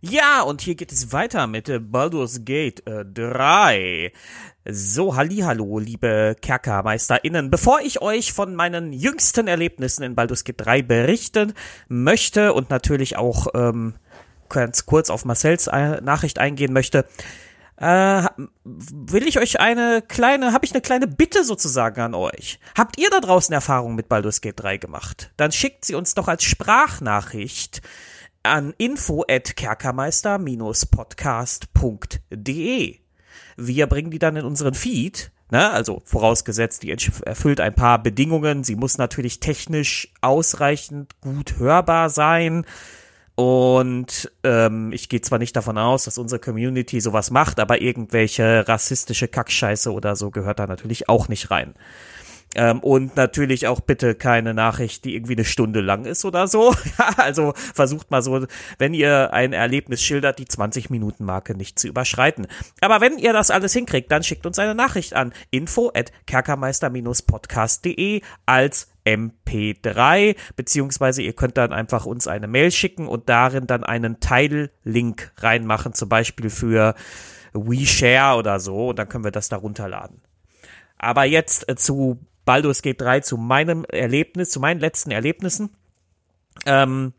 Ja, und hier geht es weiter mit äh, Baldur's Gate äh, 3. So, hallo, liebe KerkermeisterInnen. Bevor ich euch von meinen jüngsten Erlebnissen in Baldur's Gate 3 berichten möchte und natürlich auch ähm, ganz kurz auf Marcells äh, Nachricht eingehen möchte, äh, will ich euch eine kleine, habe ich eine kleine Bitte sozusagen an euch. Habt ihr da draußen Erfahrungen mit Baldur's Gate 3 gemacht? Dann schickt sie uns doch als Sprachnachricht an info@kerkermeister-podcast.de. Wir bringen die dann in unseren Feed, ne? Also vorausgesetzt, die erfüllt ein paar Bedingungen. Sie muss natürlich technisch ausreichend gut hörbar sein. Und ähm, ich gehe zwar nicht davon aus, dass unsere Community sowas macht, aber irgendwelche rassistische Kackscheiße oder so gehört da natürlich auch nicht rein. Ähm, und natürlich auch bitte keine Nachricht, die irgendwie eine Stunde lang ist oder so. also versucht mal so, wenn ihr ein Erlebnis schildert, die 20-Minuten-Marke nicht zu überschreiten. Aber wenn ihr das alles hinkriegt, dann schickt uns eine Nachricht an info at kerkermeister-podcast.de als MP3, beziehungsweise ihr könnt dann einfach uns eine Mail schicken und darin dann einen Teillink reinmachen, zum Beispiel für WeShare oder so, und dann können wir das da runterladen. Aber jetzt zu Baldur's Gate 3 zu meinem Erlebnis, zu meinen letzten Erlebnissen. Ähm,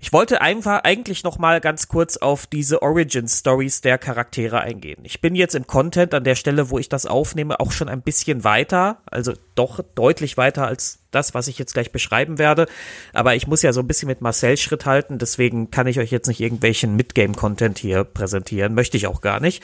ich wollte einfach eigentlich noch mal ganz kurz auf diese Origin Stories der Charaktere eingehen. Ich bin jetzt im Content an der Stelle, wo ich das aufnehme, auch schon ein bisschen weiter, also doch deutlich weiter als das, was ich jetzt gleich beschreiben werde. Aber ich muss ja so ein bisschen mit Marcel Schritt halten, deswegen kann ich euch jetzt nicht irgendwelchen Midgame-Content hier präsentieren, möchte ich auch gar nicht.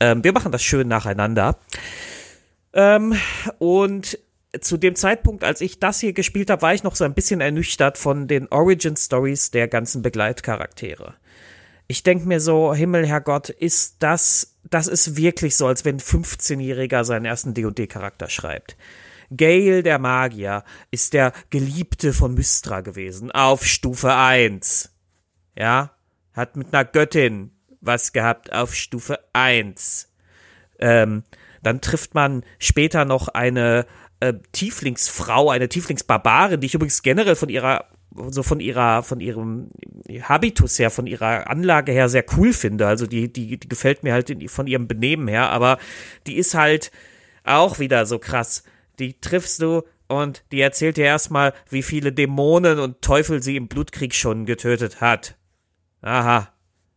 Ähm, wir machen das schön nacheinander. Ähm, und zu dem Zeitpunkt, als ich das hier gespielt habe, war ich noch so ein bisschen ernüchtert von den Origin Stories der ganzen Begleitcharaktere. Ich denke mir so, Himmel, Herrgott, ist das, das ist wirklich so, als wenn ein 15-Jähriger seinen ersten D&D-Charakter schreibt. Gale, der Magier, ist der Geliebte von Mystra gewesen, auf Stufe 1. Ja, hat mit einer Göttin was gehabt auf Stufe 1. Ähm, dann trifft man später noch eine äh, Tieflingsfrau, eine Tieflingsbarbarin, die ich übrigens generell von ihrer so von ihrer, von ihrem Habitus her, von ihrer Anlage her sehr cool finde. Also die, die, die gefällt mir halt in, von ihrem Benehmen her, aber die ist halt auch wieder so krass. Die triffst du und die erzählt dir erstmal, wie viele Dämonen und Teufel sie im Blutkrieg schon getötet hat. Aha.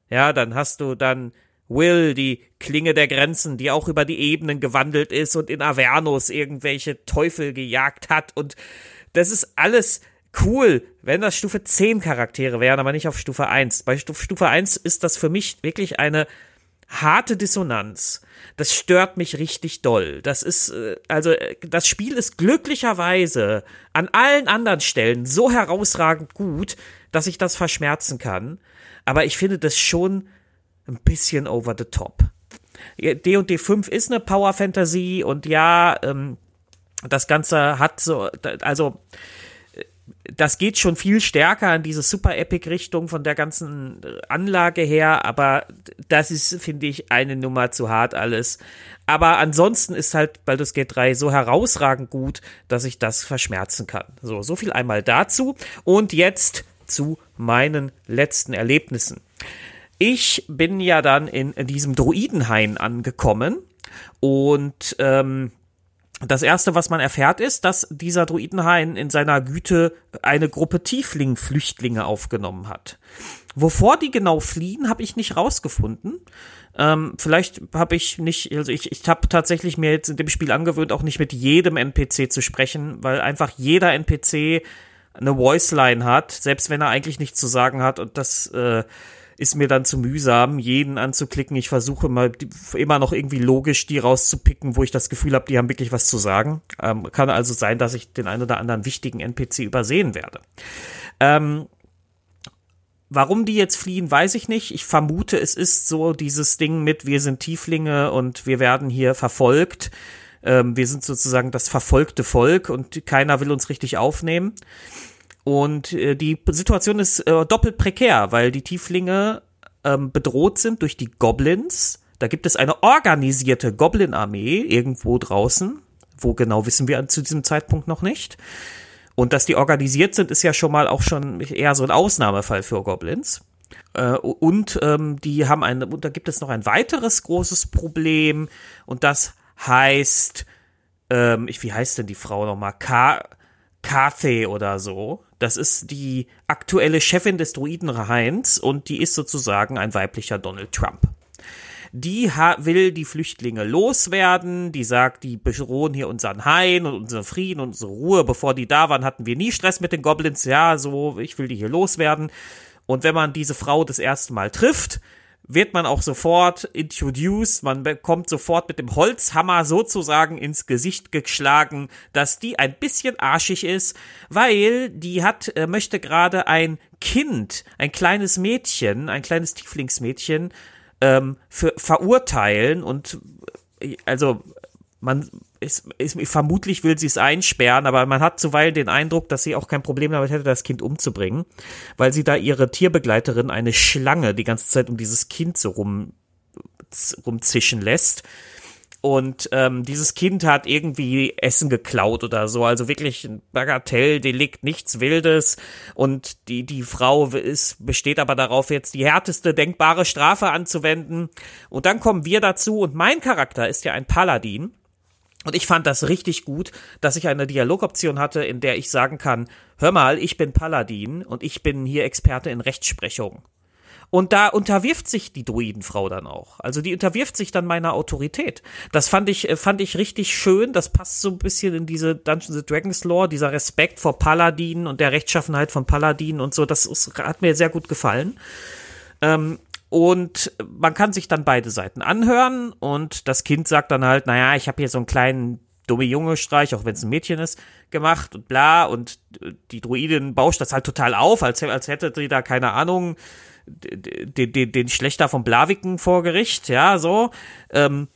Ja, dann hast du dann Will, die Klinge der Grenzen, die auch über die Ebenen gewandelt ist und in Avernus irgendwelche Teufel gejagt hat und das ist alles cool, wenn das Stufe 10 Charaktere wären, aber nicht auf Stufe 1. Bei Stufe 1 ist das für mich wirklich eine harte Dissonanz. Das stört mich richtig doll. Das ist, äh, also, das Spiel ist glücklicherweise an allen anderen Stellen so herausragend gut, dass ich das verschmerzen kann. Aber ich finde das schon ein bisschen over the top. D&D 5 ist eine Power Fantasy und ja, ähm, das Ganze hat so, also das geht schon viel stärker in diese Super Epic Richtung von der ganzen Anlage her, aber das ist, finde ich, eine Nummer zu hart alles. Aber ansonsten ist halt Baldur's Gate 3 so herausragend gut, dass ich das verschmerzen kann. So, so viel einmal dazu. Und jetzt zu meinen letzten Erlebnissen. Ich bin ja dann in, diesem Druidenhain angekommen und ähm, das erste, was man erfährt, ist, dass dieser Druidenhain in seiner Güte eine Gruppe Tiefling-Flüchtlinge aufgenommen hat. Wovor die genau fliehen, habe ich nicht rausgefunden. Ähm, vielleicht habe ich nicht, also ich, ich habe tatsächlich mir jetzt in dem Spiel angewöhnt, auch nicht mit jedem NPC zu sprechen, weil einfach jeder NPC eine Voiceline hat, selbst wenn er eigentlich nichts zu sagen hat und das äh, ist mir dann zu mühsam, jeden anzuklicken. Ich versuche immer, immer noch irgendwie logisch die rauszupicken, wo ich das Gefühl habe, die haben wirklich was zu sagen. Ähm, kann also sein, dass ich den einen oder anderen wichtigen NPC übersehen werde. Ähm, Warum die jetzt fliehen, weiß ich nicht. Ich vermute, es ist so dieses Ding mit, wir sind Tieflinge und wir werden hier verfolgt. Ähm, wir sind sozusagen das verfolgte Volk und keiner will uns richtig aufnehmen. Und äh, die Situation ist äh, doppelt prekär, weil die Tieflinge ähm, bedroht sind durch die Goblins. Da gibt es eine organisierte Goblin-Armee irgendwo draußen. Wo genau wissen wir zu diesem Zeitpunkt noch nicht. Und dass die organisiert sind, ist ja schon mal auch schon eher so ein Ausnahmefall für Goblins. Äh, und ähm, die haben ein, und da gibt es noch ein weiteres großes Problem und das heißt, ähm, ich, wie heißt denn die Frau nochmal? Ka Cathay oder so. Das ist die aktuelle Chefin des Druidenvereins und die ist sozusagen ein weiblicher Donald Trump. Die will die Flüchtlinge loswerden, die sagt, die bedrohen hier unseren Hain und unseren Frieden und unsere Ruhe. Bevor die da waren, hatten wir nie Stress mit den Goblins. Ja, so, ich will die hier loswerden. Und wenn man diese Frau das erste Mal trifft, wird man auch sofort introduced, man bekommt sofort mit dem Holzhammer sozusagen ins Gesicht geschlagen, dass die ein bisschen arschig ist, weil die hat, äh, möchte gerade ein Kind, ein kleines Mädchen, ein kleines Tieflingsmädchen, ähm, für verurteilen und äh, also man ist, ist, vermutlich will sie es einsperren, aber man hat zuweilen den Eindruck, dass sie auch kein Problem damit hätte, das Kind umzubringen, weil sie da ihre Tierbegleiterin eine Schlange die ganze Zeit um dieses Kind so rum rumzischen lässt. Und ähm, dieses Kind hat irgendwie Essen geklaut oder so, also wirklich ein Bagatelldelikt, nichts Wildes. Und die, die Frau ist, besteht aber darauf, jetzt die härteste denkbare Strafe anzuwenden. Und dann kommen wir dazu und mein Charakter ist ja ein Paladin. Und ich fand das richtig gut, dass ich eine Dialogoption hatte, in der ich sagen kann, hör mal, ich bin Paladin und ich bin hier Experte in Rechtsprechung. Und da unterwirft sich die Druidenfrau dann auch. Also die unterwirft sich dann meiner Autorität. Das fand ich, äh, fand ich richtig schön. Das passt so ein bisschen in diese Dungeons Dragons Lore, dieser Respekt vor Paladinen und der Rechtschaffenheit von Paladinen und so. Das ist, hat mir sehr gut gefallen. Ähm, und man kann sich dann beide Seiten anhören und das Kind sagt dann halt, naja, ich habe hier so einen kleinen dumme Junge-Streich, auch wenn es ein Mädchen ist, gemacht und bla. Und die Druidin bauscht das halt total auf, als, als hätte sie da, keine Ahnung, den, den, den Schlechter von Blaviken vor Gericht, ja, so. Ähm,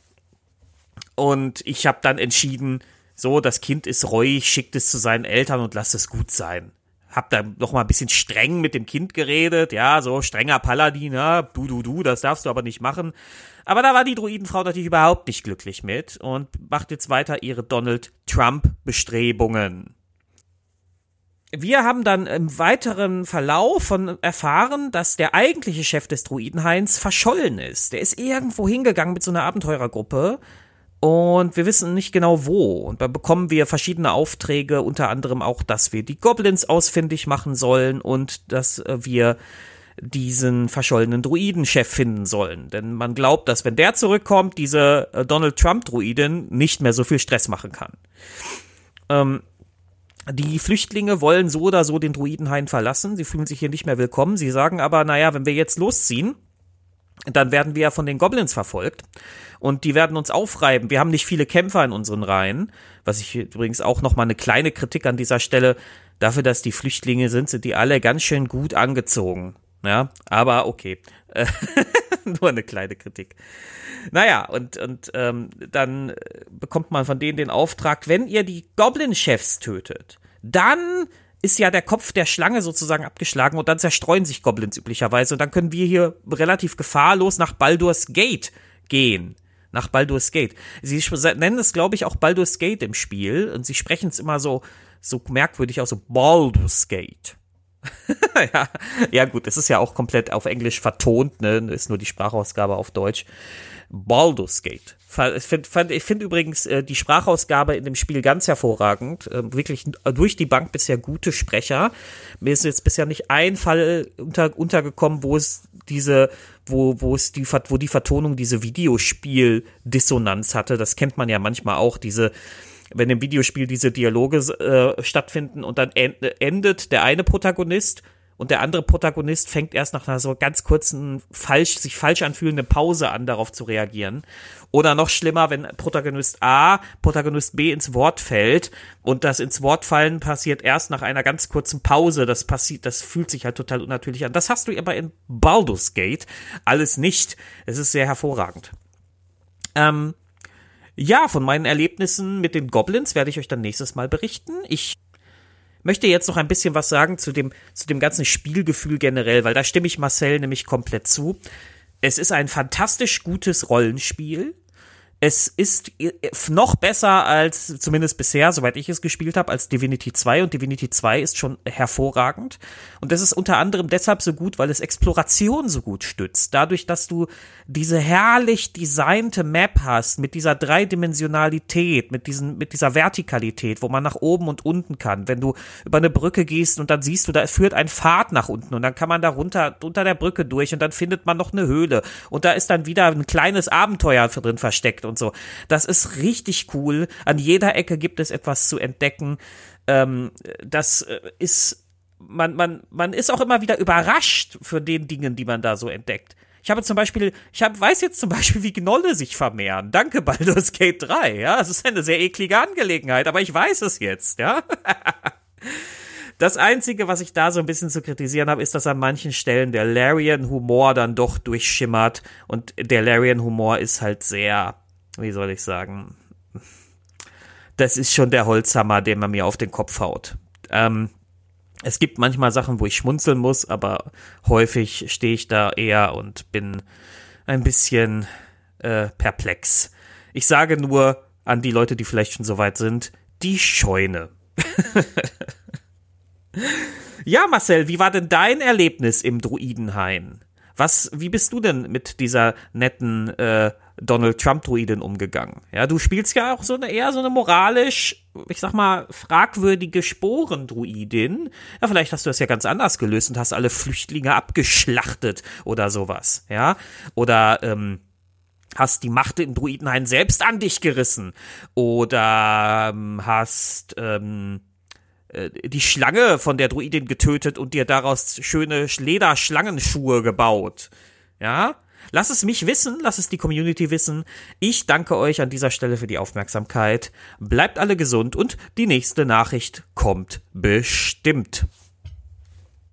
und ich habe dann entschieden, so, das Kind ist reuig, schickt es zu seinen Eltern und lasst es gut sein hab da noch mal ein bisschen streng mit dem Kind geredet, ja, so strenger Paladin, ja, du, du, du, das darfst du aber nicht machen. Aber da war die Druidenfrau natürlich überhaupt nicht glücklich mit und macht jetzt weiter ihre Donald Trump-Bestrebungen. Wir haben dann im weiteren Verlauf von erfahren, dass der eigentliche Chef des Druidenhains verschollen ist. Der ist irgendwo hingegangen mit so einer Abenteurergruppe und wir wissen nicht genau wo. Und da bekommen wir verschiedene Aufträge, unter anderem auch, dass wir die Goblins ausfindig machen sollen und dass äh, wir diesen verschollenen Druidenchef finden sollen. Denn man glaubt, dass wenn der zurückkommt, diese äh, Donald Trump-Druidin nicht mehr so viel Stress machen kann. Ähm, die Flüchtlinge wollen so oder so den Druidenhain verlassen. Sie fühlen sich hier nicht mehr willkommen. Sie sagen aber, naja, wenn wir jetzt losziehen, dann werden wir ja von den Goblins verfolgt und die werden uns aufreiben. Wir haben nicht viele Kämpfer in unseren Reihen, was ich übrigens auch noch mal eine kleine Kritik an dieser Stelle dafür, dass die Flüchtlinge sind, sind die alle ganz schön gut angezogen. Ja, aber okay. Nur eine kleine Kritik. Naja, und, und ähm, dann bekommt man von denen den Auftrag, wenn ihr die Goblin-Chefs tötet, dann ist ja der Kopf der Schlange sozusagen abgeschlagen und dann zerstreuen sich Goblins üblicherweise und dann können wir hier relativ gefahrlos nach Baldur's Gate gehen. Nach Baldur's Gate. Sie nennen es, glaube ich, auch Baldur's Gate im Spiel und sie sprechen es immer so, so merkwürdig aus, so Baldur's Gate. ja, ja, gut, es ist ja auch komplett auf Englisch vertont, ne? Ist nur die Sprachausgabe auf Deutsch. Baldur's Gate. Ich finde find übrigens äh, die Sprachausgabe in dem Spiel ganz hervorragend. Äh, wirklich durch die Bank bisher gute Sprecher. Mir ist jetzt bisher nicht ein Fall unter, untergekommen, wo es diese, wo, wo es die, wo die Vertonung diese Videospiel-Dissonanz hatte. Das kennt man ja manchmal auch, diese, wenn im Videospiel diese Dialoge äh, stattfinden und dann endet der eine Protagonist und der andere Protagonist fängt erst nach einer so ganz kurzen, falsch, sich falsch anfühlenden Pause an, darauf zu reagieren. Oder noch schlimmer, wenn Protagonist A, Protagonist B ins Wort fällt und das ins Wort fallen passiert erst nach einer ganz kurzen Pause. Das passiert, das fühlt sich halt total unnatürlich an. Das hast du aber in Baldur's Gate alles nicht. Es ist sehr hervorragend. Ähm, ja, von meinen Erlebnissen mit den Goblins werde ich euch dann nächstes Mal berichten. Ich möchte jetzt noch ein bisschen was sagen zu dem, zu dem ganzen Spielgefühl generell, weil da stimme ich Marcel nämlich komplett zu. Es ist ein fantastisch gutes Rollenspiel. Es ist noch besser als, zumindest bisher, soweit ich es gespielt habe, als Divinity 2 und Divinity 2 ist schon hervorragend. Und das ist unter anderem deshalb so gut, weil es Exploration so gut stützt. Dadurch, dass du diese herrlich designte Map hast, mit dieser Dreidimensionalität, mit, diesen, mit dieser Vertikalität, wo man nach oben und unten kann. Wenn du über eine Brücke gehst und dann siehst du, da führt ein Pfad nach unten und dann kann man da runter, unter der Brücke durch und dann findet man noch eine Höhle. Und da ist dann wieder ein kleines Abenteuer drin versteckt und so. Das ist richtig cool. An jeder Ecke gibt es etwas zu entdecken. Ähm, das äh, ist man, man, man ist auch immer wieder überrascht für den Dingen, die man da so entdeckt. Ich habe zum Beispiel, ich hab, weiß jetzt zum Beispiel, wie Gnolle sich vermehren. Danke, Baldur's Gate 3, ja. Es ist eine sehr eklige Angelegenheit, aber ich weiß es jetzt, ja. Das Einzige, was ich da so ein bisschen zu kritisieren habe, ist, dass an manchen Stellen der Larian-Humor dann doch durchschimmert. Und der Larian-Humor ist halt sehr, wie soll ich sagen, das ist schon der Holzhammer, den man mir auf den Kopf haut. Ähm, es gibt manchmal Sachen, wo ich schmunzeln muss, aber häufig stehe ich da eher und bin ein bisschen äh, perplex. Ich sage nur an die Leute, die vielleicht schon so weit sind, die Scheune. ja, Marcel, wie war denn dein Erlebnis im Druidenhain? Was, wie bist du denn mit dieser netten äh, Donald Trump-Druidin umgegangen? Ja, du spielst ja auch so eine eher so eine moralisch, ich sag mal, fragwürdige Sporendruidin. Ja, vielleicht hast du das ja ganz anders gelöst und hast alle Flüchtlinge abgeschlachtet oder sowas, ja? Oder, ähm, hast die Macht im Druidenhain selbst an dich gerissen oder ähm, hast ähm, äh, die Schlange von der Druidin getötet und dir daraus schöne Lederschlangenschuhe gebaut. Ja? Lass es mich wissen, lass es die Community wissen. Ich danke euch an dieser Stelle für die Aufmerksamkeit. Bleibt alle gesund und die nächste Nachricht kommt bestimmt.